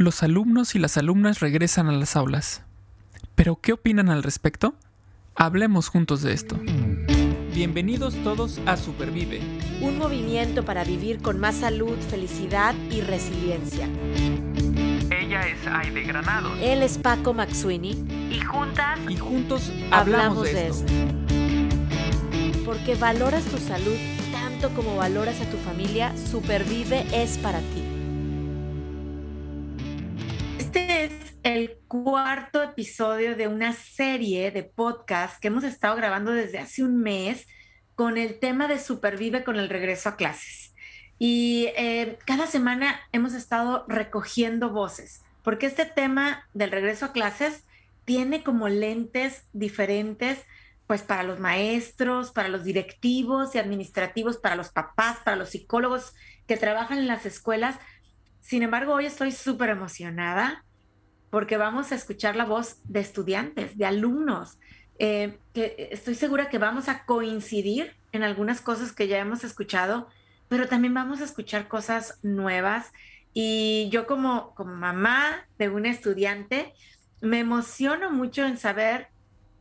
Los alumnos y las alumnas regresan a las aulas. ¿Pero qué opinan al respecto? Hablemos juntos de esto. Bienvenidos todos a Supervive. Un movimiento para vivir con más salud, felicidad y resiliencia. Ella es Aide Granados. Él es Paco Maxuini. Y juntas. Y juntos hablamos, de, esto. Porque valoras tu salud tanto como valoras a tu familia, Supervive es para ti. Cuarto episodio de una serie de podcast que hemos estado grabando desde hace un mes con el tema de Supervive con el regreso a clases. Y eh, cada semana hemos estado recogiendo voces, porque este tema del regreso a clases tiene como lentes diferentes, pues para los maestros, para los directivos y administrativos, para los papás, para los psicólogos que trabajan en las escuelas, sin embargo, hoy estoy súper emocionada porque vamos a escuchar la voz de estudiantes, de alumnos, eh, que estoy segura que vamos a coincidir en algunas cosas que ya hemos escuchado, pero también vamos a escuchar cosas nuevas. Y yo como, como mamá de un estudiante, me emociono mucho en saber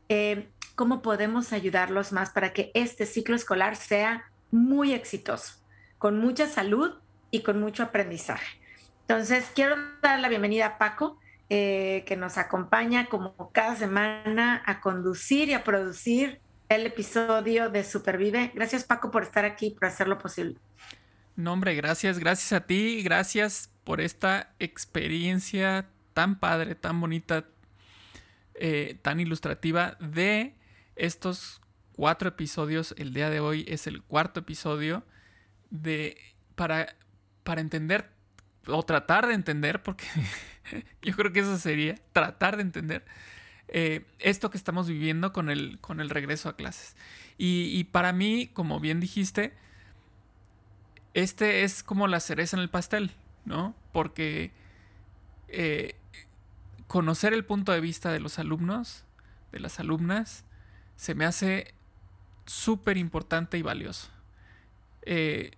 eh, cómo podemos ayudarlos más para que este ciclo escolar sea muy exitoso, con mucha salud y con mucho aprendizaje. Entonces, quiero dar la bienvenida a Paco, eh, que nos acompaña como cada semana a conducir y a producir el episodio de Supervive. Gracias, Paco, por estar aquí, por hacerlo posible. No, hombre, gracias, gracias a ti, gracias por esta experiencia tan padre, tan bonita, eh, tan ilustrativa de estos cuatro episodios. El día de hoy es el cuarto episodio de para, para entender o tratar de entender, porque yo creo que eso sería, tratar de entender eh, esto que estamos viviendo con el, con el regreso a clases. Y, para mí, como bien dijiste, este es como la cereza en el pastel, ¿no? Porque eh, conocer el punto de vista de los alumnos, de las alumnas, se me hace súper importante y valioso. Eh,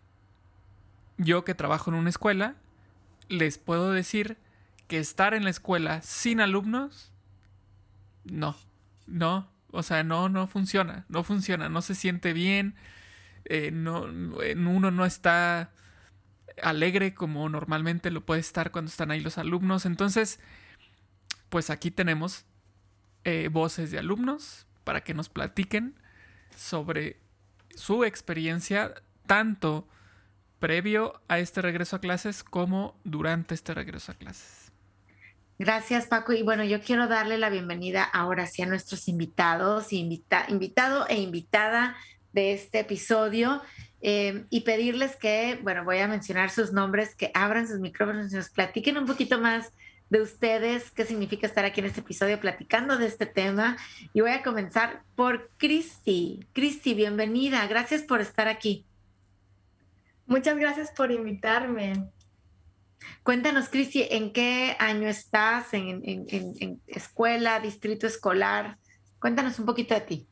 yo que trabajo en una escuela, les puedo decir que estar en la escuela sin alumnos, no, no, o sea, no, no funciona, no funciona, no se siente bien, eh, no, uno no está alegre como normalmente lo puede estar cuando están ahí los alumnos. Entonces, pues aquí tenemos eh, voces de alumnos para que nos platiquen sobre su experiencia tanto previo a este regreso a clases como durante este regreso a clases. Gracias, Paco. Y bueno, yo quiero darle la bienvenida ahora sí a nuestros invitados, invitado e invitada de este episodio eh, y pedirles que, bueno, voy a mencionar sus nombres, que abran sus micrófonos y nos platiquen un poquito más de ustedes, qué significa estar aquí en este episodio platicando de este tema. Y voy a comenzar por Cristi. Cristi, bienvenida. Gracias por estar aquí. Muchas gracias por invitarme. Cuéntanos, Cristi, ¿en qué año estás? ¿En, escuela, distrito escolar? Cuéntanos un poquito de ti.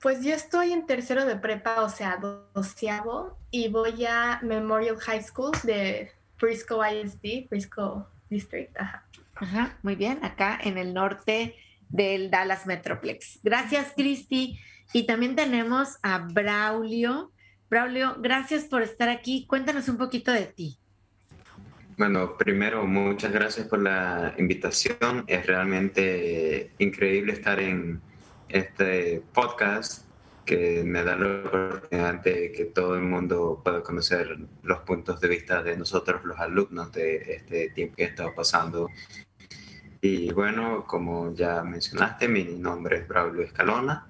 Pues yo estoy en tercero de prepa, o sea, doceavo, y voy a Memorial High School de Frisco ISD, Frisco District. Ajá. Ajá, muy bien, acá en el norte del Dallas Metroplex. Gracias, Cristi. Y también tenemos a Braulio. Braulio, gracias por estar aquí. Cuéntanos un poquito de ti. Bueno, primero, muchas gracias por la invitación. Es realmente increíble estar en este podcast que me da la oportunidad de que todo el mundo pueda conocer los puntos de vista de nosotros, los alumnos, de este tiempo que he pasando. Y bueno, como ya mencionaste, mi nombre es Braulio Escalona.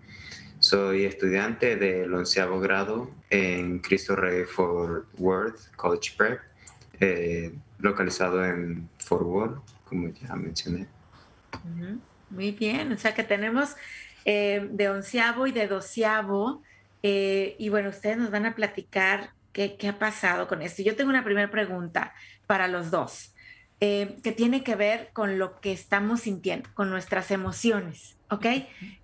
Soy estudiante del onceavo grado en Cristo Rey Fort Worth College Prep, eh, localizado en Fort Worth, como ya mencioné. Muy bien, o sea que tenemos eh, de onceavo y de doceavo, eh, y bueno, ustedes nos van a platicar qué, qué, ha pasado con esto. Yo tengo una primera pregunta para los dos, que tiene que ver con lo que estamos sintiendo, con nuestras emociones, ¿ok?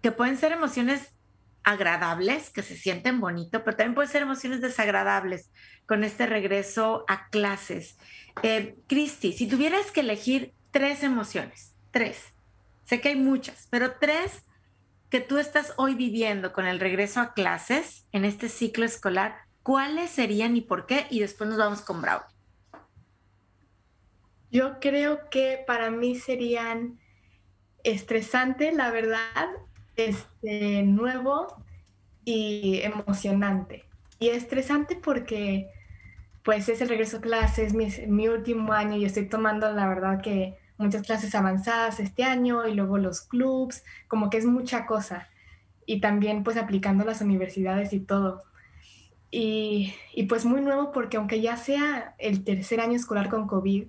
Que pueden ser emociones agradables, que se sienten bonito, pero también pueden ser emociones desagradables con este regreso a clases. Eh, Cristi, si tuvieras que elegir tres emociones, tres, sé que hay muchas, pero tres que tú estás hoy viviendo con el regreso a clases en este ciclo escolar, ¿cuáles serían y por qué? Y después nos vamos con Bravo. Yo creo que para mí serían estresante, la verdad, este, nuevo y emocionante. Y estresante porque pues es el regreso a clases, mi, mi último año y estoy tomando la verdad que muchas clases avanzadas este año y luego los clubs, como que es mucha cosa. Y también pues aplicando las universidades y todo. Y, y pues muy nuevo porque aunque ya sea el tercer año escolar con COVID,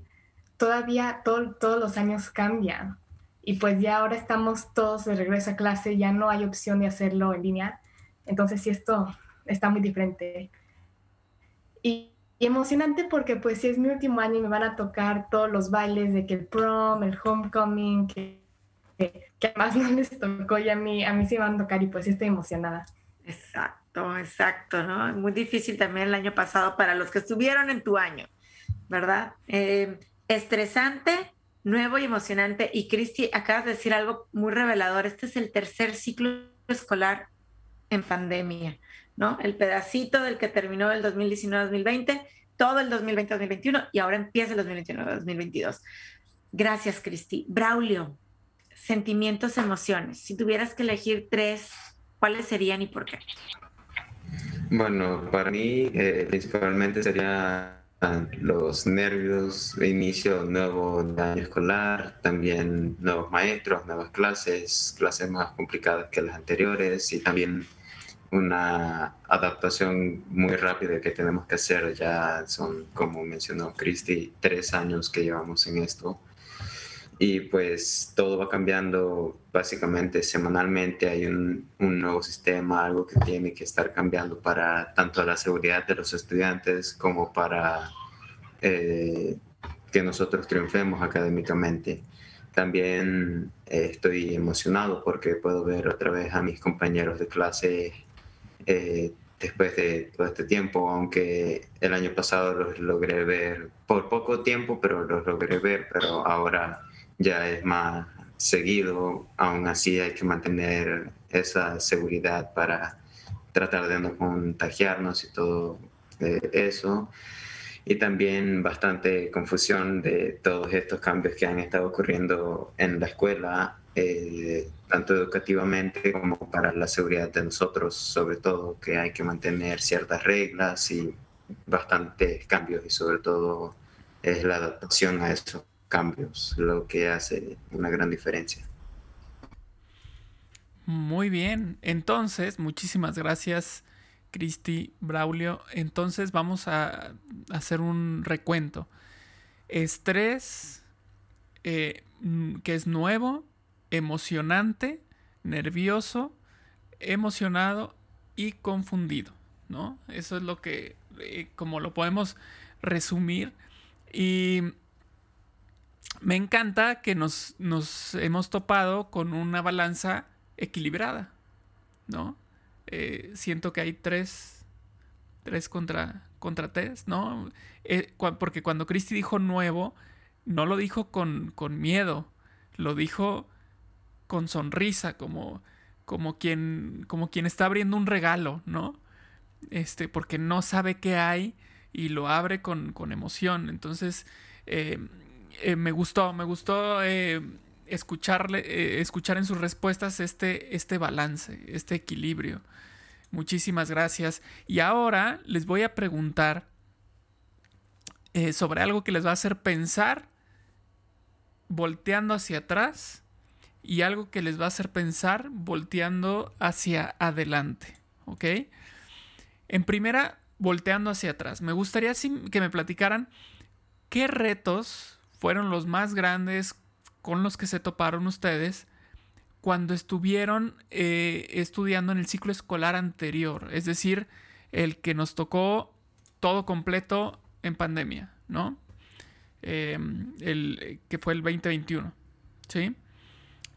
todavía todos los años cambian y pues ya ahora estamos todos de regreso a clase, ya no hay opción de hacerlo en línea. Entonces sí, esto está muy diferente. Y, emocionante porque pues sí es mi último año y me van a tocar todos los bailes de que el prom, el homecoming, que, que, además no les tocó y a mí, a mí sí me van a tocar y pues sí estoy emocionada. Exacto, exacto, ¿no? Muy difícil también el año pasado para los que estuvieron en tu año, ¿verdad? Eh, estresante, nuevo y emocionante. Y Cristi, acabas de decir algo muy revelador. Este es el tercer ciclo escolar en pandemia, ¿no? El pedacito del que terminó el 2019-2020, todo el 2020-2021 y ahora empieza el 2021-2022. Gracias, Cristi. Braulio, sentimientos, emociones. Si tuvieras que elegir tres, ¿cuáles serían y por qué? Bueno, para mí eh, principalmente sería los nervios inicio nuevo año escolar, también nuevos maestros, nuevas clases, clases más complicadas que las anteriores y también una adaptación muy rápida que tenemos que hacer. Ya son, como mencionó Cristi, tres años que llevamos en esto. Y pues todo va cambiando básicamente semanalmente. Hay un, nuevo sistema, algo que tiene que estar cambiando para tanto la seguridad de los estudiantes como para eh, que nosotros triunfemos académicamente. También eh, estoy emocionado porque puedo ver otra vez a mis compañeros de clase eh, después de todo este tiempo, aunque el año pasado los logré ver por poco tiempo, pero los logré ver, pero ahora ya es más seguido, aún así hay que mantener esa seguridad para tratar de no contagiarnos y todo eso. Y también bastante confusión de todos estos cambios que han estado ocurriendo en la escuela, eh, tanto educativamente como para la seguridad de nosotros, sobre todo que hay que mantener ciertas reglas y bastantes cambios y sobre todo es la adaptación a esos cambios lo que hace una gran diferencia. Muy bien, entonces muchísimas gracias Cristi, Braulio. Entonces vamos a hacer un recuento. Estrés, eh, que es nuevo, emocionante, nervioso, emocionado y confundido, ¿no? Eso es lo que, eh, como lo podemos resumir. Y me encanta que nos, nos hemos topado con una balanza equilibrada, ¿no? Eh, siento que hay tres, tres contra, contra tres, ¿no? Eh, porque cuando Christy dijo nuevo, no lo dijo con, con, miedo, lo dijo con sonrisa, como, como, quien, como quien está abriendo un regalo, ¿no? Este, porque no sabe qué hay y lo abre con, con emoción. Entonces, eh, me gustó, me gustó escucharle, eh, escuchar en sus respuestas este, este balance, este equilibrio. Muchísimas gracias. Y ahora les voy a preguntar eh, sobre algo que les va a hacer pensar volteando hacia atrás y algo que les va a hacer pensar volteando hacia adelante. ¿Ok? En primera, volteando hacia atrás. Me gustaría que me platicaran qué retos fueron los más grandes con los que se toparon ustedes cuando estuvieron eh, estudiando en el ciclo escolar anterior, es decir, el que nos tocó todo completo en pandemia, ¿no? Em, el, que fue el 2021, ¿sí?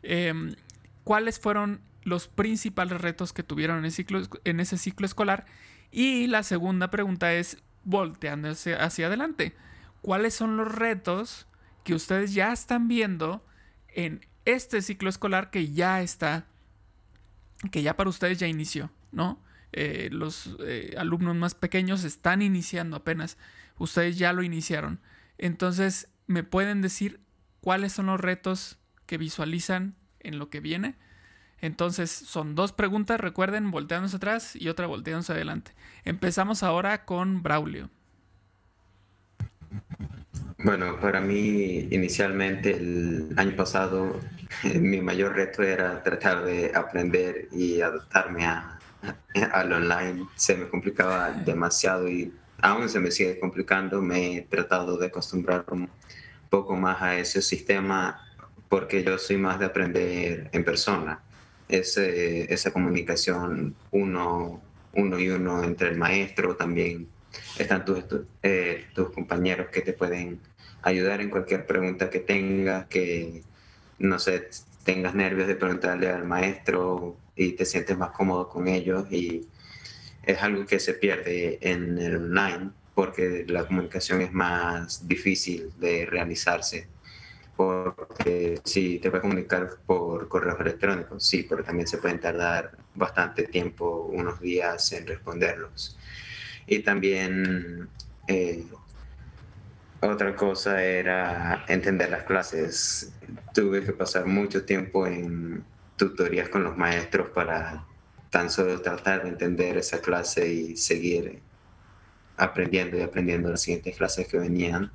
Em, ¿Cuáles fueron los principales retos que tuvieron en, ese ciclo escolar. Y la segunda pregunta es, volteando hacia adelante, ¿cuáles son los retos que ustedes ya están viendo en este ciclo escolar que ya está, que ya para ustedes ya inició, ¿no? Eh, los eh, alumnos más pequeños están iniciando apenas, ustedes ya lo iniciaron. Entonces, ¿me pueden decir cuáles son los retos que visualizan en lo que viene? Entonces, son dos preguntas, recuerden, volteándose atrás y otra volteándose adelante. Empezamos ahora con Braulio. Bueno, para mí inicialmente el año pasado mi mayor reto era tratar de aprender y adaptarme a, al online. Se me complicaba demasiado y aún se me sigue complicando. Me he tratado de acostumbrar un poco más a ese sistema porque yo soy más de aprender en persona. Ese, esa comunicación uno, uno y uno entre el maestro también están tus, eh, tus compañeros que te pueden ayudar en cualquier pregunta que tengas, que no sé, tengas nervios de preguntarle al maestro y te sientes más cómodo con ellos y es algo que se pierde en el online porque la comunicación es más difícil de realizarse. Porque si te puedes comunicar por correos electrónicos, sí, pero también se pueden tardar bastante tiempo, unos días en responderlos. Y también eh, otra cosa era entender las clases. Tuve que pasar mucho tiempo en tutorías con los maestros para tan solo tratar de entender esa clase y seguir aprendiendo y aprendiendo las siguientes clases que venían.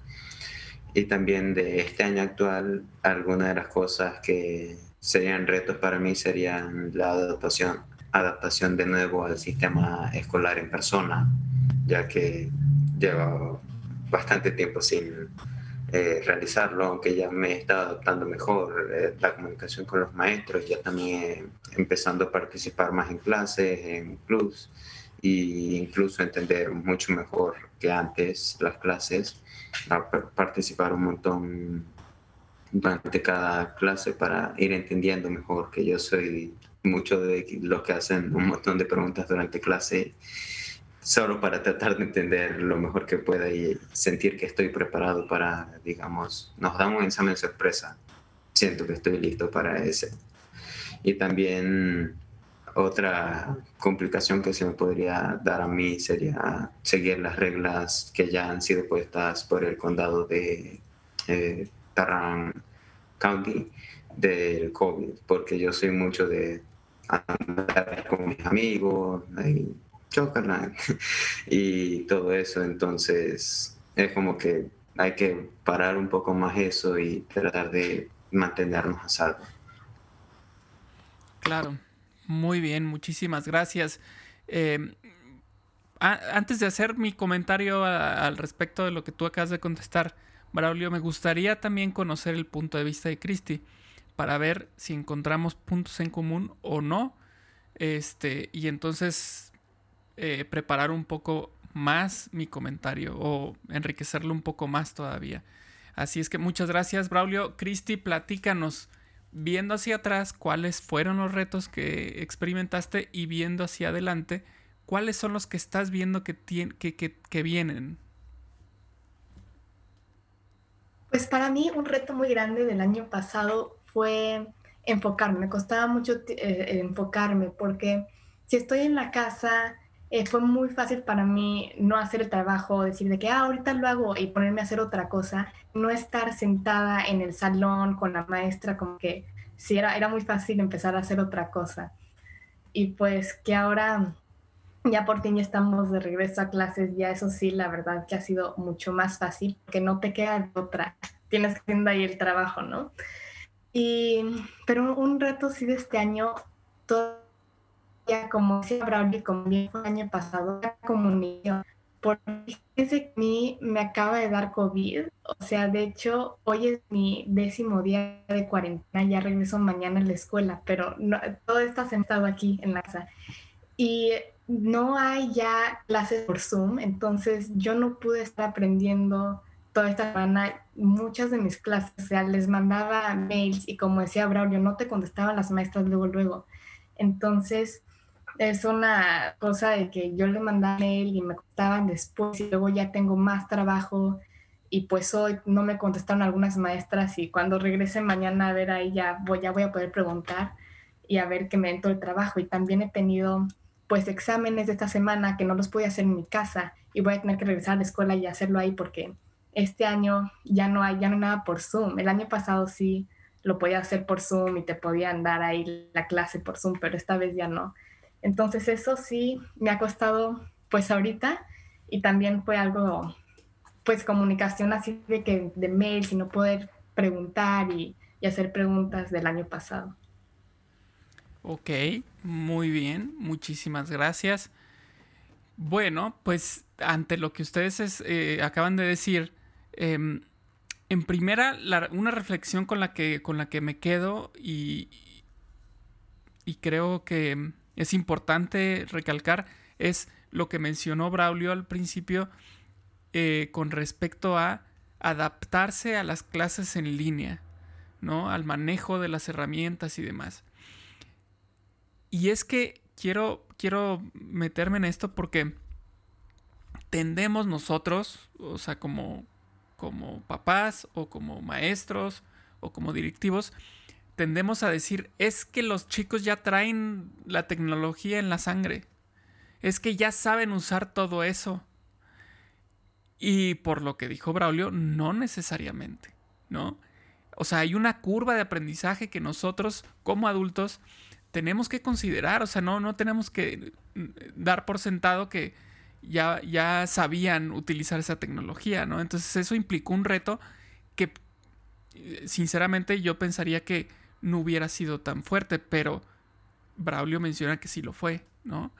Y también de este año actual, algunas de las cosas que serían retos para mí serían la adaptación, adaptación de nuevo al sistema escolar en persona ya que lleva bastante tiempo sin eh, realizarlo, aunque ya me está adaptando mejor eh, la comunicación con los maestros, ya también empezando a participar más en clases, en clubs, e incluso entender mucho mejor que antes las clases, a participar un montón durante cada clase para ir entendiendo mejor que yo soy mucho de los que hacen un montón de preguntas durante clase solo para tratar de entender lo mejor que pueda y sentir que estoy preparado para, digamos, nos dan un examen sorpresa. Siento que estoy listo para ese. Y también otra complicación que se me podría dar a mí sería seguir las reglas que ya han sido puestas por el condado de eh, Tarrant County del COVID, porque yo soy mucho de andar con mis amigos, y y todo eso. Entonces es como que hay que parar un poco más eso y tratar de mantenernos a salvo. Claro, muy bien, muchísimas gracias. Eh, antes de hacer mi comentario al respecto de lo que tú acabas de contestar, Braulio, me gustaría también conocer el punto de vista de Cristi para ver si encontramos puntos en común o no. Este, y entonces eh, preparar un poco más mi comentario o enriquecerlo un poco más todavía. Así es que muchas gracias, Braulio. Cristi, platícanos, viendo hacia atrás, cuáles fueron los retos que experimentaste y viendo hacia adelante, cuáles son los que estás viendo que, que, que, vienen. Pues para mí un reto muy grande del año pasado fue enfocarme. Me costaba mucho eh, enfocarme porque si estoy en la casa eh, fue muy fácil para mí no hacer el trabajo, decir de que ah, ahorita lo hago y ponerme a hacer otra cosa, no estar sentada en el salón con la maestra, como que sí, era, era muy fácil empezar a hacer otra cosa. Y pues que ahora ya por fin ya estamos de regreso a clases, ya eso sí, la verdad que ha sido mucho más fácil, porque no te queda otra, tienes que hacer ahí el trabajo, ¿no? Y, pero un reto sí de este año, todo ya como decía Braulio, como fue el año pasado, la comunión. Porque fíjense que a mí me acaba de dar COVID, o sea, de hecho, hoy es mi décimo día de cuarentena, ya regreso mañana a la escuela, pero no, todo está sentado aquí en la casa. Y no hay ya clases por Zoom, entonces yo no pude estar aprendiendo toda esta semana muchas de mis clases, o sea, les mandaba mails y como decía Braulio, no te contestaban las maestras luego, luego. Entonces, es una cosa de que yo le mandaba mail y me contaban después y luego ya tengo más trabajo y pues hoy no me contestaron algunas maestras y cuando regrese mañana a ver ahí ya voy, ya voy a poder preguntar y a ver qué me entró el trabajo. Y también he tenido pues exámenes de esta semana que no los pude hacer en mi casa y voy a tener que regresar a la escuela y hacerlo ahí porque este año ya no hay, ya nada por Zoom. El año pasado sí lo podía hacer por Zoom y te podían dar ahí la clase por Zoom, pero esta vez ya no. Entonces eso sí me ha costado pues ahorita y también fue algo pues comunicación así de que de mail, sino poder preguntar y, y hacer preguntas del año pasado. Ok, muy bien, muchísimas gracias. Bueno, pues ante lo que ustedes eh, acaban de decir, em, en primera, una reflexión con la, que, con la que me quedo y, y creo que es importante recalcar es lo que mencionó Braulio al principio eh, con respecto a adaptarse a las clases en línea, ¿no? Al manejo de las herramientas y demás. Y es que quiero, quiero meterme en esto porque tendemos nosotros, o sea, como, como papás o como maestros o como directivos, tendemos a decir, es que los chicos ya traen la tecnología en la sangre, es que ya saben usar todo eso. Y por lo que dijo Braulio, no necesariamente, ¿no? O sea, hay una curva de aprendizaje que nosotros como adultos tenemos que considerar, o sea, no, no tenemos que mm, dar por sentado que ya, ya sabían utilizar esa tecnología, ¿no? Entonces eso implicó un reto que, eh, sinceramente, yo pensaría que no hubiera sido tan fuerte, pero Braulio menciona que sí lo fue, ¿no?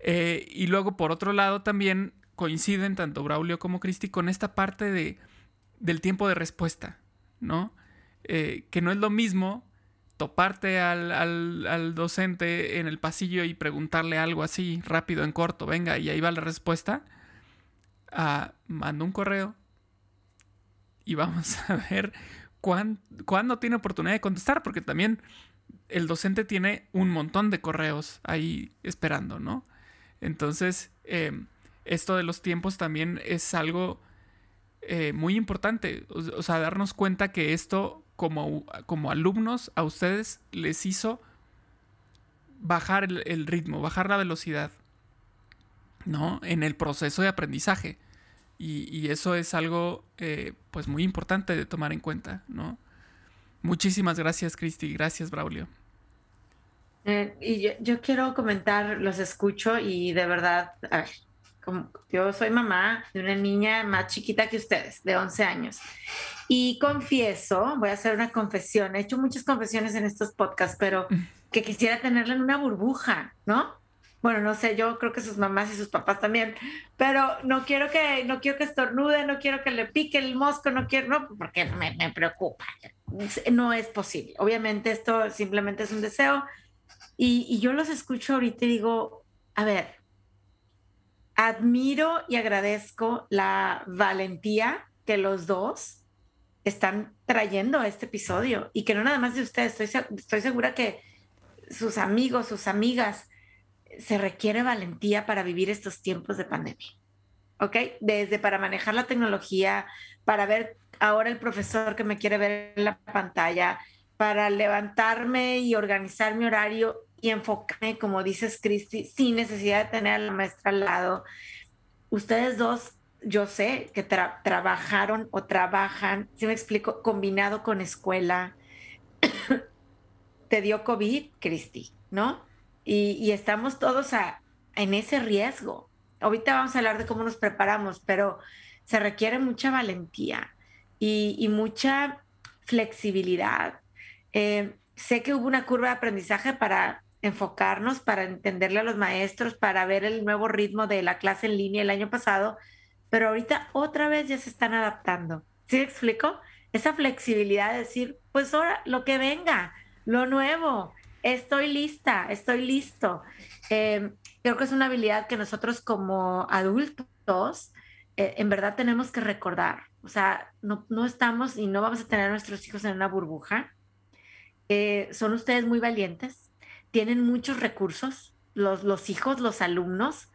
Eh, y luego, por otro lado, también coinciden tanto Braulio como Cristi con esta parte de, del tiempo de respuesta, ¿no? Eh, que no es lo mismo toparte al, al, docente en el pasillo y preguntarle algo así rápido, en corto, venga, y ahí va la respuesta, a mando un correo y vamos a ver cuándo tiene oportunidad de contestar, porque también el docente tiene un montón de correos ahí esperando, ¿no? Entonces, eh, esto de los tiempos también es algo eh, muy importante. O, sea, darnos cuenta que esto como, como alumnos a ustedes les hizo bajar el, ritmo, bajar la velocidad, ¿no? En el proceso de aprendizaje. Y, eso es algo eh, pues muy importante de tomar en cuenta, ¿no? Muchísimas gracias, Cristi. Gracias, Braulio. Eh, y yo, quiero comentar, los escucho y de verdad, yo soy mamá de una niña más chiquita que ustedes, de 11 años. Y confieso, voy a hacer una confesión, he hecho muchas confesiones en estos podcasts, pero que quisiera tenerla en una burbuja, ¿no? Bueno, no sé, yo creo que sus mamás y sus papás también, pero no quiero que, no quiero que estornude, no quiero que le pique el mosco, no quiero, no, porque me, me preocupa. No es posible. Obviamente esto simplemente es un deseo. Y, y yo los escucho ahorita y digo, a ver, admiro y agradezco la valentía que los dos están trayendo a este episodio y que no nada más de ustedes, estoy, estoy segura que sus amigos, sus amigas, se requiere valentía para vivir estos tiempos de pandemia. ¿Ok? Desde para manejar la tecnología, para ver ahora el profesor que me quiere ver en la pantalla, para levantarme y organizar mi horario y enfocarme, como dices, Cristi, sin necesidad de tener a la maestra al lado. Ustedes dos, yo sé que trabajaron o trabajan, si me explico, combinado con escuela. Te dio COVID, Cristi, ¿no? Y, estamos todos a, en ese riesgo. Ahorita vamos a hablar de cómo nos preparamos, pero se requiere mucha valentía y, mucha flexibilidad. Eh, sé que hubo una curva de aprendizaje para enfocarnos, para entenderle a los maestros, para ver el nuevo ritmo de la clase en línea el año pasado, pero ahorita otra vez ya se están adaptando. ¿Sí me explico? Esa flexibilidad de decir, pues ahora lo que venga, lo nuevo, estoy lista, estoy listo. Em, creo que es una habilidad que nosotros como adultos eh, en verdad tenemos que recordar. O sea, no, no, estamos y no vamos a tener a nuestros hijos en una burbuja. Eh, son ustedes muy valientes, tienen muchos recursos, los, los hijos, los alumnos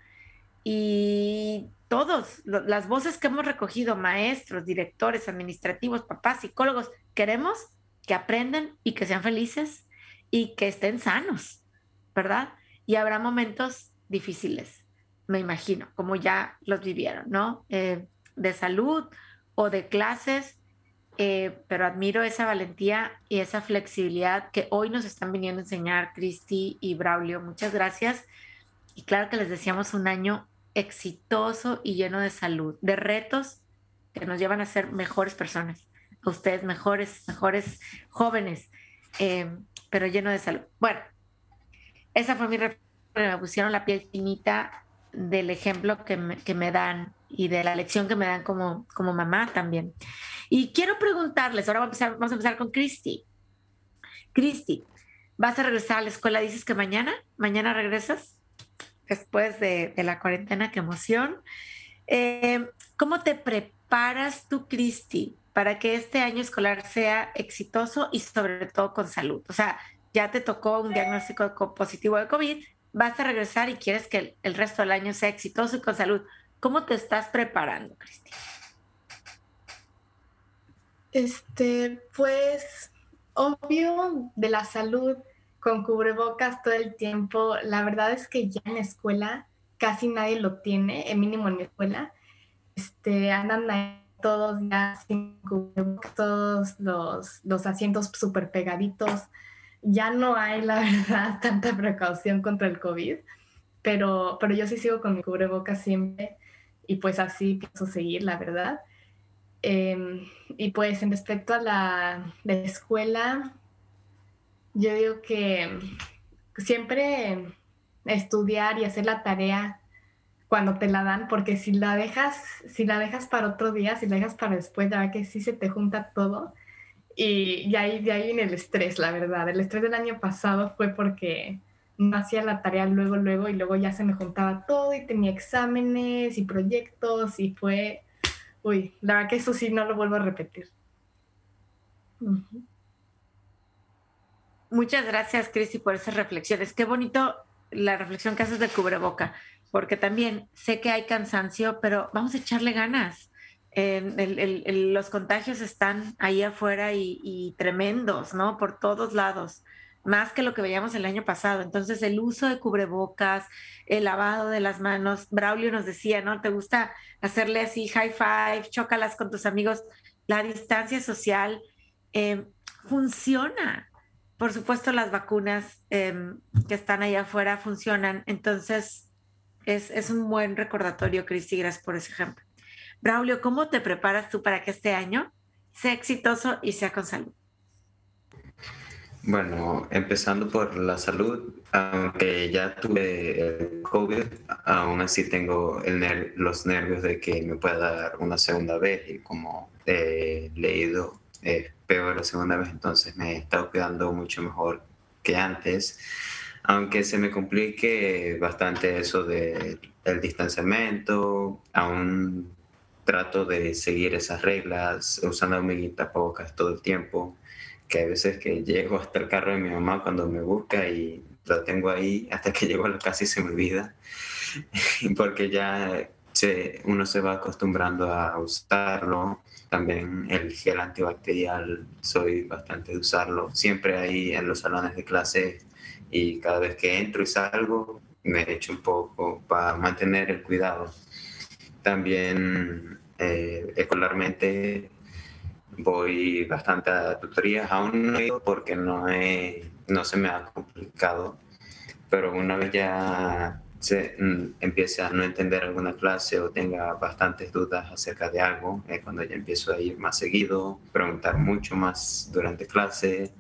y todos, las voces que hemos recogido, maestros, directores, administrativos, papás, psicólogos, queremos que aprendan y que sean felices y que estén sanos, ¿verdad? Y habrá momentos difíciles, me imagino, como ya los vivieron, ¿no? Eh, de salud o de clases, eh, pero admiro esa valentía y esa flexibilidad que hoy nos están viniendo a enseñar Cristi y Braulio. Muchas gracias. Y claro que les deseamos un año exitoso y lleno de salud, de retos que nos llevan a ser mejores personas, a ustedes mejores, mejores jóvenes, eh, pero lleno de salud. Bueno, esa fue mi me pusieron la piel finita del ejemplo que me, que me, dan y de la lección que me dan como, como mamá también. Y quiero preguntarles, ahora vamos a empezar, vamos a empezar con Cristi. Cristi, ¿vas a regresar a la escuela? ¿Dices que mañana? ¿Mañana regresas? Después de, de la cuarentena, qué emoción. Eh, ¿Cómo te preparas tú, Cristi, para que este año escolar sea exitoso y sobre todo con salud? O sea, ya te tocó un diagnóstico positivo de COVID, vas a regresar y quieres que el, resto del año sea exitoso y con salud. ¿Cómo te estás preparando, Cristina? Este, pues, obvio, de la salud con cubrebocas todo el tiempo. La verdad es que ya en la escuela casi nadie lo tiene, el mínimo en mi escuela. Este, andan ahí todos ya sin cubrebocas, todos los, los asientos súper pegaditos ya no hay, la verdad, tanta precaución contra el COVID, pero, pero yo sí sigo con mi cubrebocas siempre y pues así pienso seguir, la verdad. Em, y pues en respecto a la, escuela, yo digo que siempre estudiar y hacer la tarea cuando te la dan, porque si la dejas, si la dejas para otro día, si la dejas para después, ya que sí se te junta todo y, ahí, de ahí viene el estrés, la verdad. El estrés del año pasado fue porque no hacía la tarea luego, luego, y luego ya se me juntaba todo y tenía exámenes y proyectos y fue, uy, la verdad que eso sí no lo vuelvo a repetir. Muchas gracias, Cristi, por esas reflexiones. Qué bonito la reflexión que haces de cubreboca, porque también sé que hay cansancio, pero vamos a echarle ganas los contagios están ahí afuera y, tremendos, ¿no? Por todos lados, más que lo que veíamos el año pasado. Entonces, el uso de cubrebocas, el lavado de las manos, Braulio nos decía, ¿no? ¿Te gusta hacerle así high five, chócalas con tus amigos? La distancia social em, funciona. Por supuesto, las vacunas em, que están ahí afuera funcionan. Entonces, es, es un buen recordatorio, Cristi, gracias por ese ejemplo. Braulio, ¿cómo te preparas tú para que este año sea exitoso y sea con salud? Bueno, empezando por la salud, aunque ya tuve el COVID, aún así tengo los nervios de que me pueda dar una segunda vez y como he leído es peor la segunda vez, entonces me he estado quedando mucho mejor que antes, aunque se me complique bastante eso del distanciamiento, aún trato de seguir esas reglas, usando mi tapabocas todo el tiempo, que hay veces que llego hasta el carro de mi mamá cuando me busca y lo tengo ahí hasta que llego a la casa y se me olvida, porque ya se, uno se va acostumbrando a usarlo. También el gel antibacterial, soy bastante de usarlo, siempre ahí en los salones de clase y cada vez que entro y salgo me echo un poco para mantener el cuidado. También eh, escolarmente voy bastante a tutorías, aún no he ido porque no, he, no se me ha complicado, pero una vez ya se, mm, empiece a no entender alguna clase o tenga bastantes dudas acerca de algo, es cuando ya empiezo a ir más seguido, preguntar mucho más durante clase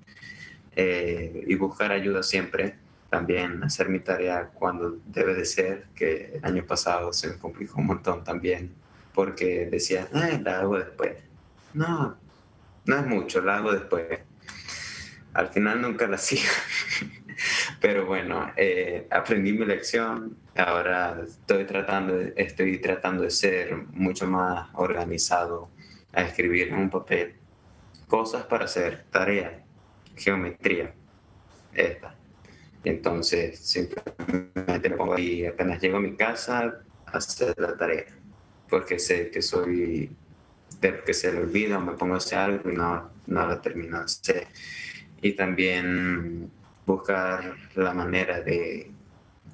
eh, y buscar ayuda siempre. También hacer mi tarea cuando debe de ser, que el año pasado se me complicó un montón también porque decía, ah, la hago después. No, no es mucho, la hago después. Al final nunca la hacía. Pero bueno, eh, aprendí mi lección. Ahora estoy tratando, estoy tratando de ser mucho más organizado, a escribir en un papel cosas para hacer, tarea, geometría, esta. entonces simplemente me pongo ahí, apenas llego a mi casa, a hacer la tarea, porque sé que soy de que se le olvida o me pongo a hacer algo y no, no lo termino de hacer. Y también buscar la manera de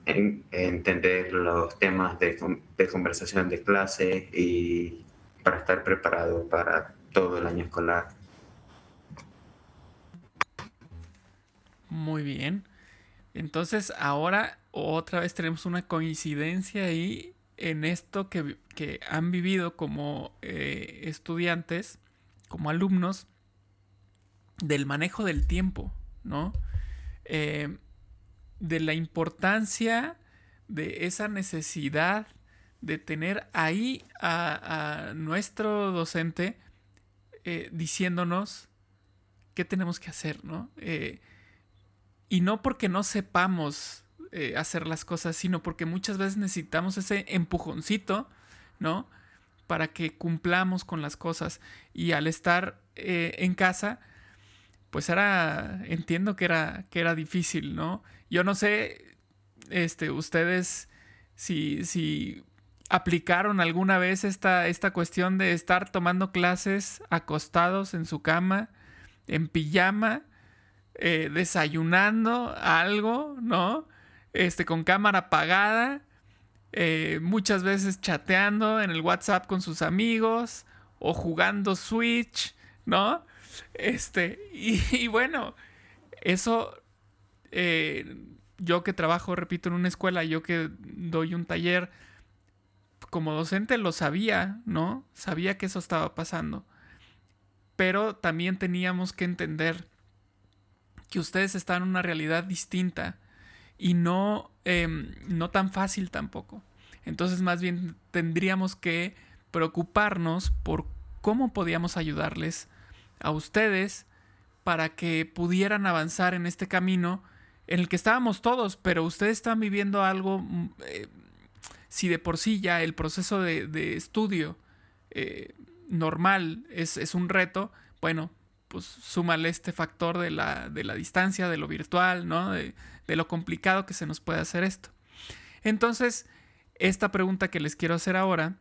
entender los temas de, de, conversación de clase y para estar preparado para todo el año escolar. Muy bien. Entonces ahora otra vez tenemos una coincidencia ahí en esto que, han vivido como eh, estudiantes, como alumnos, del manejo del tiempo, ¿no? Eh, de la importancia de esa necesidad de tener ahí a, nuestro docente eh, diciéndonos qué tenemos que hacer, ¿no? y no porque no sepamos eh, hacer las cosas, sino porque muchas veces necesitamos ese empujoncito, ¿no? Para que cumplamos con las cosas. Y al estar eh, en casa, pues era, entiendo que era, que era difícil, ¿no? Yo no sé, este, ustedes, si, si aplicaron alguna vez esta, esta cuestión de estar tomando clases acostados en su cama, en pijama, eh, desayunando algo, ¿no? Este, con cámara apagada, eh, muchas veces chateando en el WhatsApp con sus amigos o jugando Switch, ¿no? Este, y, bueno, eso, eh, yo que trabajo, repito, en una escuela, yo que doy un taller, como docente lo sabía, ¿no? Sabía que eso estaba pasando. Pero también teníamos que entender que ustedes están en una realidad distinta y no, em, no tan fácil tampoco. Entonces más bien tendríamos que preocuparnos por cómo podíamos ayudarles a ustedes para que pudieran avanzar en este camino en el que estábamos todos, pero ustedes están viviendo algo, mm, eh, si de por sí ya el proceso de, estudio eh, normal es, es, un reto, bueno, pues súmale este factor de la, de la distancia, de lo virtual, ¿no? De, lo complicado que se nos puede hacer esto. Entonces, esta pregunta que les quiero hacer ahora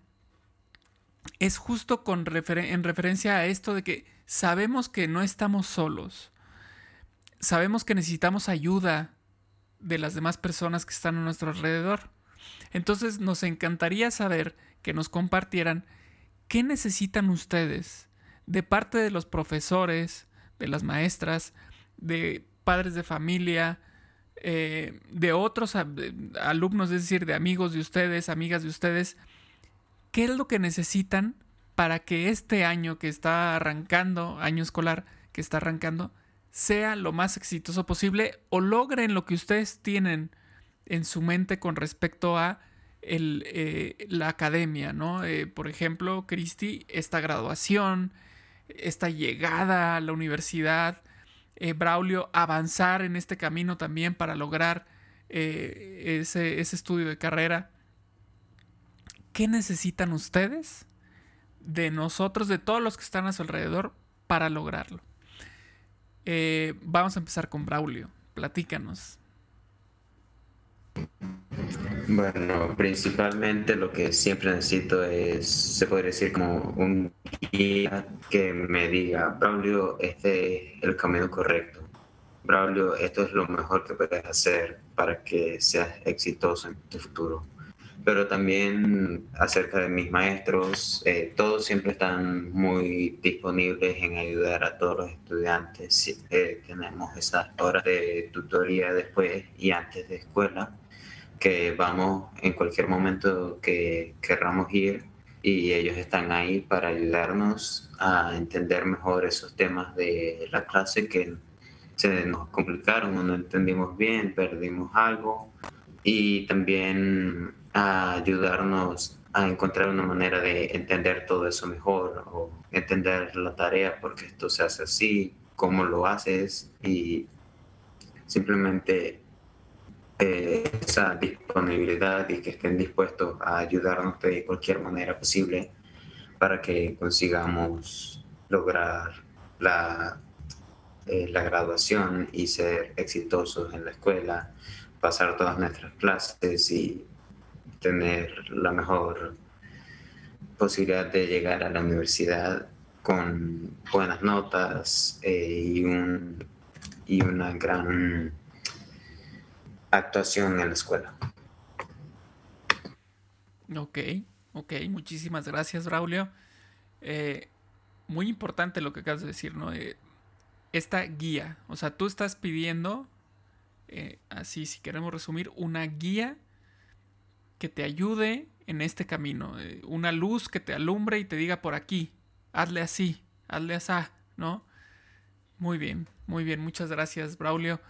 es justo con en referencia a esto de que sabemos que no estamos solos. Sabemos que necesitamos ayuda de las demás personas que están a nuestro alrededor. Entonces nos encantaría saber que nos compartieran qué necesitan ustedes de parte de los profesores, de las maestras, de padres de familia, eh, de otros alumnos, es decir, de amigos de ustedes, amigas de ustedes, ¿qué es lo que necesitan para que este año que está arrancando, año escolar que está arrancando, sea lo más exitoso posible o logren lo que ustedes tienen en su mente con respecto a eh, la academia, ¿no? Eh, por ejemplo, Cristi, esta graduación, esta llegada a la universidad, eh, Braulio avanzar en este camino también para lograr eh, ese, estudio de carrera. ¿Qué necesitan ustedes de nosotros, de todos los que están a su alrededor, para lograrlo? Eh, vamos a empezar con Braulio. Platícanos. Bueno, principalmente lo que siempre necesito es, se puede decir como un guía que me diga, Braulio, este es el camino correcto. Braulio, esto es lo mejor que puedes hacer para que seas exitoso en tu futuro. Pero también acerca de mis maestros, eh, todos siempre están muy disponibles en ayudar a todos los estudiantes. Eh, tenemos esas horas de tutoría después y antes de escuela que vamos en cualquier momento que querramos ir y ellos están ahí para ayudarnos a entender mejor esos temas de la clase que se nos complicaron no entendimos bien, perdimos algo y también a ayudarnos a encontrar una manera de entender todo eso mejor o entender la tarea porque esto se hace así, cómo lo haces y simplemente eh, esa disponibilidad y que estén dispuestos a ayudarnos de cualquier manera posible para que consigamos lograr la, eh, la graduación y ser exitosos en la escuela, pasar todas nuestras clases y tener la mejor posibilidad de llegar a la universidad con buenas notas eh, y, un, y una gran actuación en la escuela. Ok, ok, muchísimas gracias, Braulio. Eh, muy importante lo que acabas de decir, ¿no? Eh, esta guía, o sea, tú estás pidiendo, así si queremos resumir, una guía que te ayude en este camino, una luz que te alumbre y te diga por aquí, hazle así, hazle así, ¿no? Muy bien, muy bien, muchas gracias, Braulio.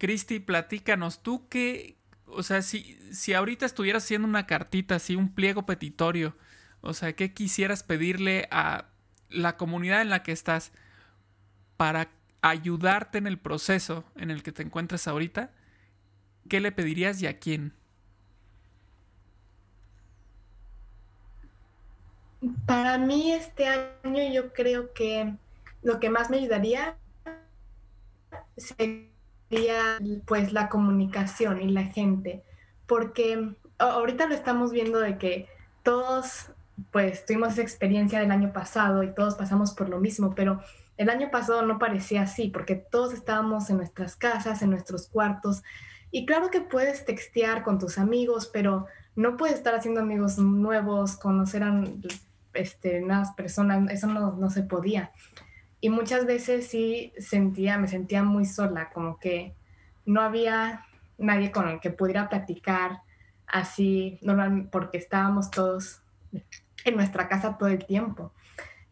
Cristi, platícanos, tú qué, o sea, si, si ahorita estuvieras haciendo una cartita, así, un pliego petitorio, o sea, ¿qué quisieras pedirle a la comunidad en la que estás para ayudarte en el proceso en el que te encuentras ahorita? ¿Qué le pedirías y a quién? Para mí este año yo creo que lo que más me ayudaría sería pues la comunicación y la gente, porque ahorita lo estamos viendo de que todos pues tuvimos esa experiencia del año pasado y todos pasamos por lo mismo, pero el año pasado no parecía así, porque todos estábamos en nuestras casas, en nuestros cuartos, y claro que puedes textear con tus amigos, pero no puedes estar haciendo amigos nuevos, conocer a este, nuevas personas, eso no, no se podía. Y muchas veces sí sentía, me sentía muy sola, como que no había nadie con el que pudiera platicar así, normal, porque estábamos todos en nuestra casa todo el tiempo.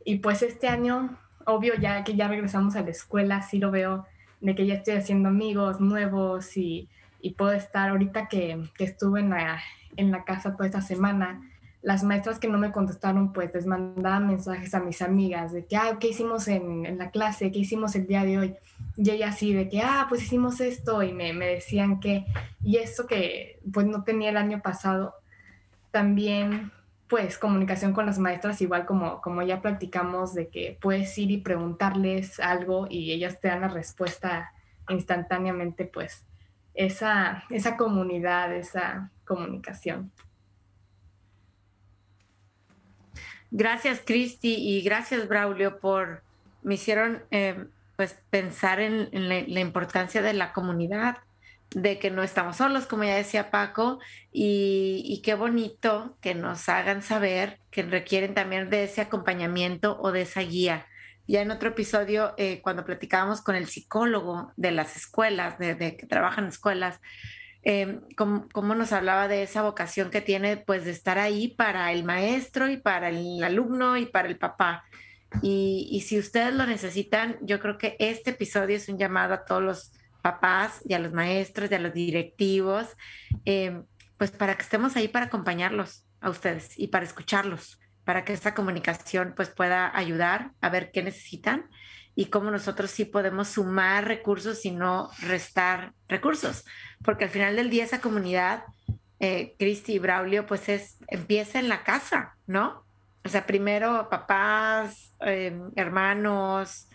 Y pues este año, obvio, ya que ya regresamos a la escuela, sí lo veo de que ya estoy haciendo amigos nuevos y, y puedo estar ahorita que, que estuve en la, en la casa toda esta semana, las maestras que no me contestaron, pues les mandaba mensajes a mis amigas de que, ah, ¿qué hicimos en, la clase? ¿Qué hicimos el día de hoy? Y ella así de que, ah, pues hicimos esto y me, me decían que, y esto que pues no tenía el año pasado, también pues comunicación con las maestras, igual como, como ya practicamos de que puedes ir y preguntarles algo y ellas te dan la respuesta instantáneamente, pues esa, esa comunidad, esa comunicación. Gracias, Cristi, y gracias, Braulio, por me hicieron eh, pues pensar en, la, importancia de la comunidad, de que no estamos solos, como ya decía Paco, y, qué bonito que nos hagan saber que requieren también de ese acompañamiento o de esa guía. Ya en otro episodio, eh, cuando platicábamos con el psicólogo de las escuelas, de que trabajan en escuelas, eh, cómo, nos hablaba de esa vocación que tiene, pues de estar ahí para el maestro y para el alumno y para el papá. Y, si ustedes lo necesitan, yo creo que este episodio es un llamado a todos los papás y a los maestros y a los directivos, eh, pues para que estemos ahí para acompañarlos a ustedes y para escucharlos, para que esta comunicación pues pueda ayudar a ver qué necesitan y cómo nosotros sí podemos sumar recursos y no restar recursos, porque al final del día esa comunidad, eh, Cristi y Braulio, pues es, empieza en la casa, ¿no? O sea, primero papás, em, hermanos,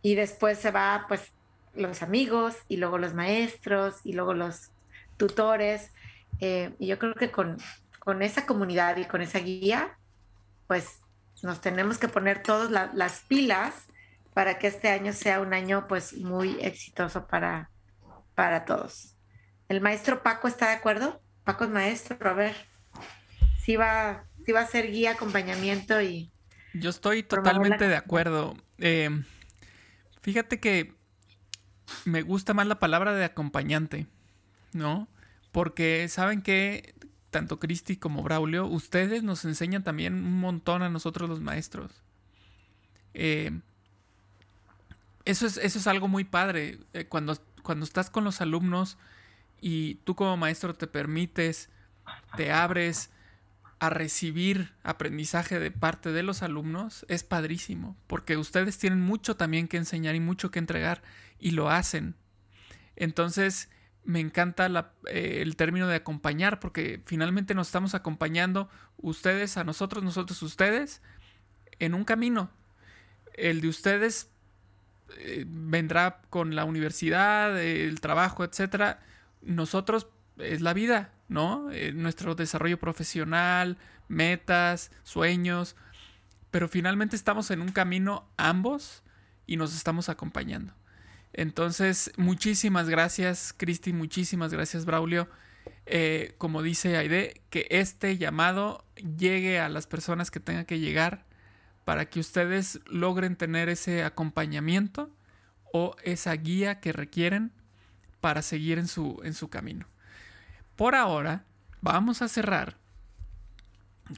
y después se va pues los amigos y luego los maestros y luego los tutores. Eh, y yo creo que con, con esa comunidad y con esa guía, pues nos tenemos que poner todas las pilas para que este año sea un año pues muy exitoso para, para todos. ¿El maestro Paco está de acuerdo? Paco es maestro, a ver. Sí va, sí va a ser guía, acompañamiento y... Yo estoy totalmente de acuerdo. Eh, fíjate que me gusta más la palabra de acompañante, ¿no? Porque saben que tanto Cristi como Braulio, ustedes nos enseñan también un montón a nosotros los maestros. Eh, eso es, eso es algo muy padre. Eh, cuando, cuando estás con los alumnos y tú como maestro te permites, te abres a recibir aprendizaje de parte de los alumnos, es padrísimo, porque ustedes tienen mucho también que enseñar y mucho que entregar y lo hacen. Entonces, me encanta eh, el término de acompañar, porque finalmente nos estamos acompañando ustedes a nosotros, nosotros ustedes, en un camino. El de ustedes eh, vendrá con la universidad, el trabajo, etcétera. Nosotros es la vida, ¿no? Eh, nuestro desarrollo profesional, metas, sueños, pero finalmente estamos en un camino ambos y nos estamos acompañando. Entonces, muchísimas gracias, Cristi, muchísimas gracias, Braulio. Eh, como dice Aide, que este llamado llegue a las personas que tengan que llegar para que ustedes logren tener ese acompañamiento o esa guía que requieren para seguir en su, en su camino. Por ahora, vamos a cerrar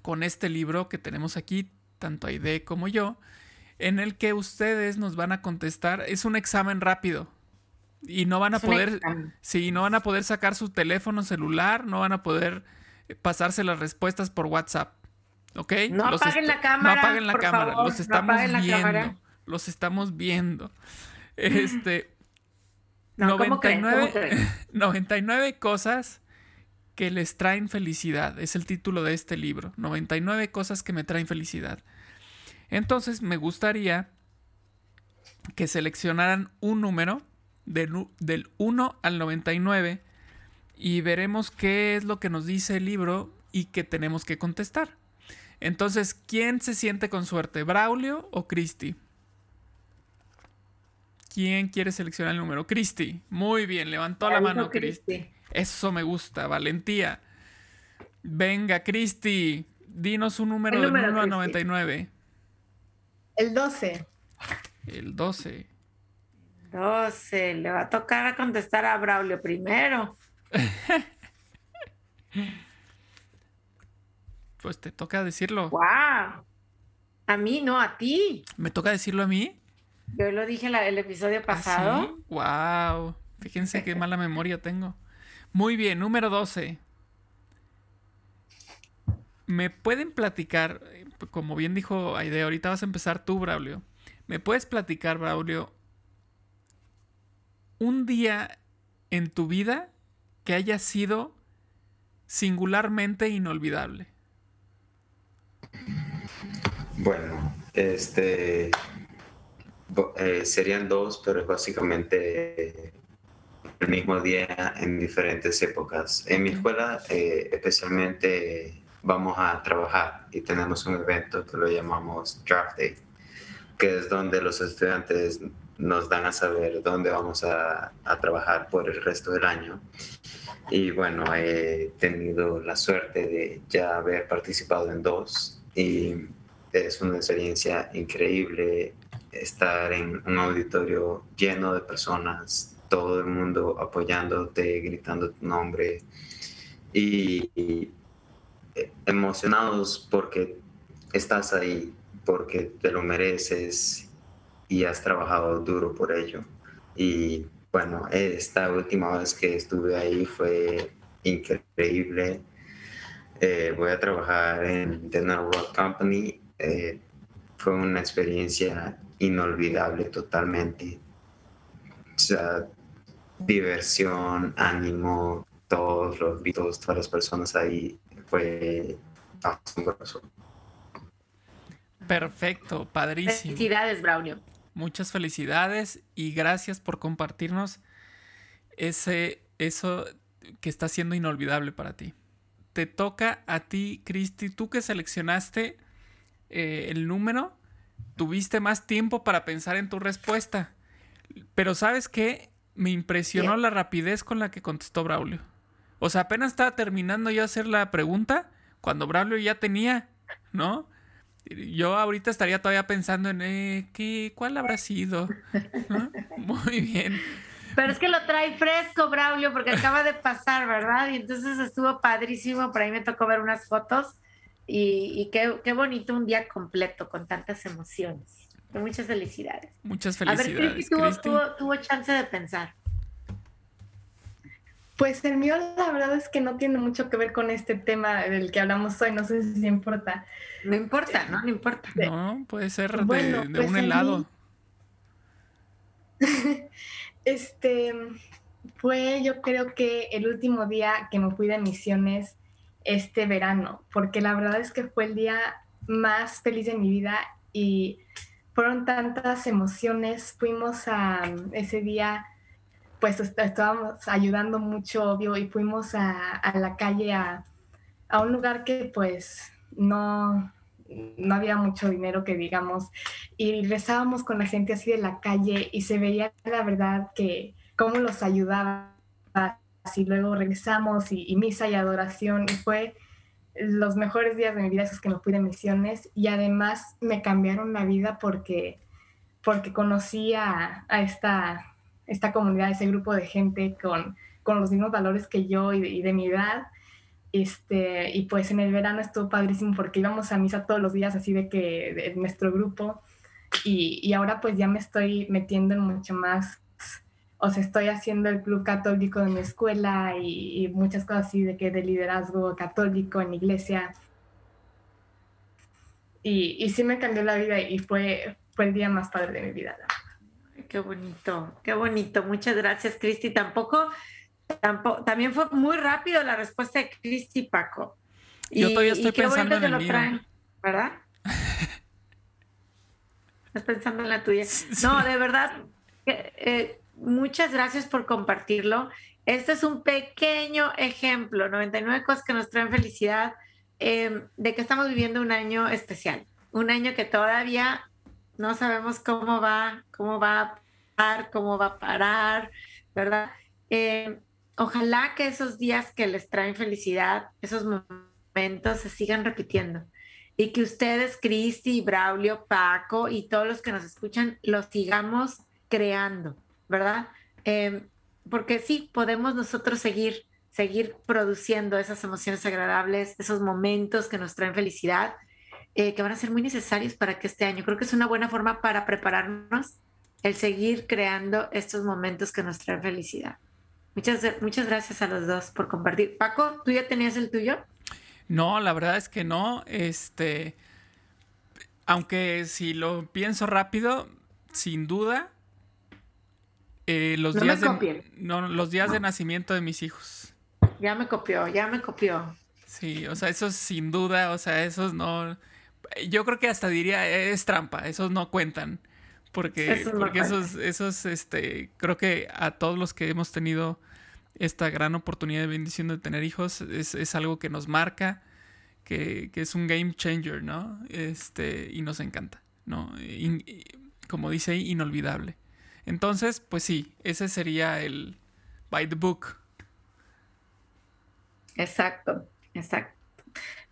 con este libro que tenemos aquí, tanto Aide como yo, en el que ustedes nos van a contestar. Es un examen rápido. Y no van a poder. Sí, no van a poder sacar su teléfono celular, no van a poder pasarse las respuestas por WhatsApp. ¿Ok? No apaguen la cámara. No apaguen la cámara. los estamos viendo. Los estamos viendo. Este. 99, 99 cosas que les traen felicidad. Es el título de este libro. 99 cosas que me traen felicidad. Entonces me gustaría que seleccionaran un número del, del 1 al 99 y veremos qué es lo que nos dice el libro y qué tenemos que contestar. Entonces, ¿quién se siente con suerte? ¿Braulio o Cristi? ¿Quién quiere seleccionar el número? Cristi. Muy bien, levantó la mano Cristi. Eso me gusta, valentía. Venga, Cristi, dinos un número, del 1 al 99. El 12. El 12. 12. Le va a tocar contestar a Braulio primero. pues te toca decirlo. ¡Wow! A mí, no, a ti. ¿Me toca decirlo a mí? Yo lo dije el episodio ¿Ah, pasado. ¡Wow! Fíjense qué mala memoria tengo. Muy bien, número 12. ¿Me pueden platicar como bien dijo Aide, ahorita vas a empezar tú, Braulio. ¿Me puedes platicar, Braulio, un día en tu vida que haya sido singularmente inolvidable? Bueno, este eh, serían dos, pero es básicamente el mismo día en diferentes épocas. En mi escuela, eh, especialmente vamos a trabajar y tenemos un evento que lo llamamos Draft Day, que es donde los estudiantes nos dan a saber dónde vamos a, trabajar por el resto del año. Y bueno, he tenido la suerte de ya haber participado en dos y es una experiencia increíble estar en un auditorio lleno de personas, todo el mundo apoyándote, gritando tu nombre. y emocionados porque estás ahí, porque te lo mereces y has trabajado duro por ello. Y bueno, esta última vez que estuve ahí fue increíble. Eh, voy a trabajar en The Network Company. Eh, fue una experiencia inolvidable totalmente. O sea, diversión, ánimo, todos los todas las personas ahí fue asombroso. Perfecto, padrísimo. Felicidades, Braulio. Muchas felicidades y gracias por compartirnos ese, eso que está siendo inolvidable para ti. Te toca a ti, Cristi, tú que seleccionaste eh, el número, tuviste más tiempo para pensar en tu respuesta. Pero sabes qué? Me impresionó la rapidez con la que contestó Braulio. O sea, apenas estaba terminando yo hacer la pregunta cuando Braulio ya tenía, ¿no? Yo ahorita estaría todavía pensando en eh, ¿qué, cuál habrá sido. Muy bien. Pero es que lo trae fresco, Braulio, porque acaba de pasar, ¿verdad? Y entonces estuvo padrísimo. Por ahí me tocó ver unas fotos y, qué, bonito un día completo con tantas emociones. Muchas felicidades. Muchas felicidades. A ver, Cristi tuvo, tuvo chance de pensar. Pues el mío la verdad es que no tiene mucho que ver con este tema del que hablamos hoy, no sé si importa. No importa, no, no importa. No, puede ser de, pues un helado. este fue yo creo que el último día que me fui de misiones este verano, porque la verdad es que fue el día más feliz de mi vida y fueron tantas emociones. Fuimos a ese día, pues estábamos ayudando mucho, obvio, y fuimos a, a la calle a, a, un lugar que pues no, no había mucho dinero que digamos, y rezábamos con la gente así de la calle y se veía la verdad que cómo los ayudaba. Así luego regresamos y, y misa y adoración, y fue los mejores días de mi vida esos que me fui de misiones y además me cambiaron la vida porque, porque conocí a, esta, esta comunidad, ese grupo de gente con, con los mismos valores que yo y de, mi edad. Este, y pues en el verano estuvo padrísimo porque íbamos a misa todos los días así de que de nuestro grupo y, y ahora pues ya me estoy metiendo en mucho más o sea, estoy haciendo el club católico de mi escuela y, muchas cosas así de que de liderazgo católico en iglesia. Y, y, sí me cambió la vida y fue, fue el día más padre de mi vida. Qué bonito, qué bonito. Muchas gracias, Cristi. Tampoco, tampoco, también fue muy rápido la respuesta de Cristi Paco. Yo todavía estoy pensando en el mío. ¿verdad? Estás pensando en la tuya. No, de verdad, eh, muchas gracias por compartirlo. Este es un pequeño ejemplo, 99 cosas que nos traen felicidad, em, de que estamos viviendo un año especial, un año que todavía no sabemos cómo va, cómo va a parar, cómo va a parar, ¿verdad? Em, ojalá que esos días que les traen felicidad, esos momentos se sigan repitiendo y que ustedes, Cristi, Braulio, Paco y todos los que nos escuchan, los sigamos creando ¿verdad? Em, porque sí, podemos nosotros seguir, seguir produciendo esas emociones agradables, esos momentos que nos traen felicidad, eh, que van a ser muy necesarios para que este año, creo que es una buena forma para prepararnos el seguir creando estos momentos que nos traen felicidad. Muchas, muchas gracias a los dos por compartir. Paco, ¿tú ya tenías el tuyo? No, la verdad es que no. Este, aunque si lo pienso rápido, sin duda, eh, los, días de, no, los días de nacimiento de mis hijos. Ya me copió, ya me copió. Sí, o sea, esos sin duda, o sea, esos no. Yo creo que hasta diría es trampa, esos no cuentan. Porque, porque esos, esos, este, creo que a todos los que hemos tenido esta gran oportunidad de bendición de tener hijos, es, algo que nos marca, que, es un game changer, ¿no? Este, y nos encanta, ¿no? como dice ahí, inolvidable. Entonces, pues sí, ese sería el by the book. Exacto, exacto.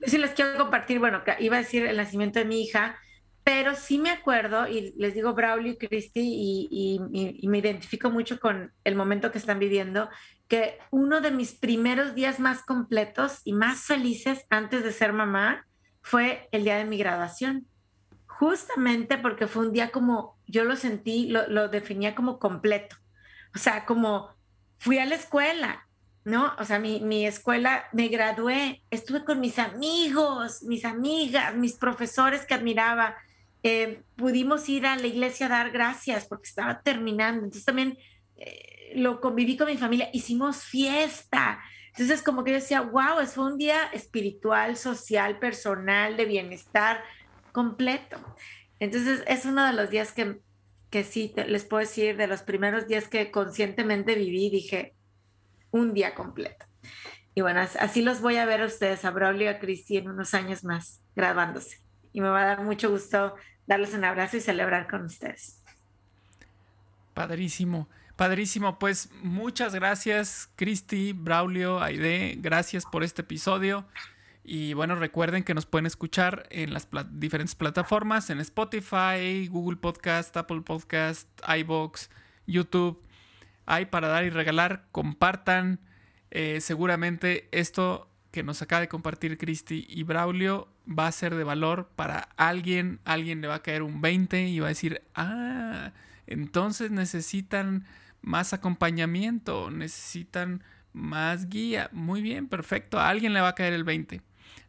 Yo sí les quiero compartir, bueno, iba a decir el nacimiento de mi hija, pero sí me acuerdo, y les digo Braulio y Cristi, y, y, me identifico mucho con el momento que están viviendo, que uno de mis primeros días más completos y más felices antes de ser mamá fue el día de mi graduación justamente porque fue un día como, yo lo sentí, lo, definía como completo. O sea, como fui a la escuela, ¿no? O sea, mi, mi, escuela, me gradué, estuve con mis amigos, mis amigas, mis profesores que admiraba. Eh, pudimos ir a la iglesia a dar gracias porque estaba terminando. Entonces también eh, lo conviví con mi familia, hicimos fiesta. Entonces como que yo decía, wow, es fue un día espiritual, social, personal, de bienestar, completo. Entonces es uno de los días que, que sí, les puedo decir, de los primeros días que conscientemente viví, dije, un día completo. Y bueno, así los voy a ver a ustedes, a Braulio y a Cristi en unos años más, grabándose. Y me va a dar mucho gusto darles un abrazo y celebrar con ustedes. Padrísimo, padrísimo. Pues muchas gracias, Cristi, Braulio, Aide. Gracias por este episodio. Y bueno, recuerden que nos pueden escuchar en las diferentes plataformas, en Spotify, Google Podcast, Apple Podcast, iBox, YouTube. Hay para dar y regalar, compartan. Eh, seguramente esto que nos acaba de compartir Cristi y Braulio va a ser de valor para alguien. Alguien le va a caer un 20 y va a decir, ah, entonces necesitan más acompañamiento, necesitan más guía. Muy bien, perfecto. A alguien le va a caer el 20.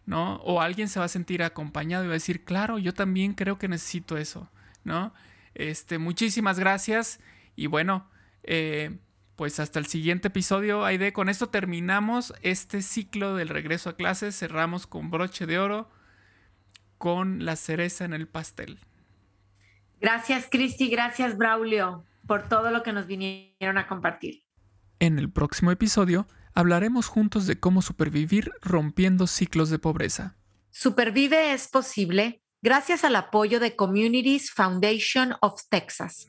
¿No? O alguien se va a sentir acompañado y va a decir, claro, yo también creo que necesito eso, ¿no? Este, muchísimas gracias y bueno, eh, pues hasta el siguiente episodio, Aide. Con esto terminamos este ciclo del regreso a clases, cerramos con broche de oro, con la cereza en el pastel. Gracias, Cristi, gracias, Braulio, por todo lo que nos vinieron a compartir. En el próximo episodio hablaremos juntos de cómo supervivir rompiendo ciclos de pobreza. Supervive es posible gracias al apoyo de Communities Foundation of Texas.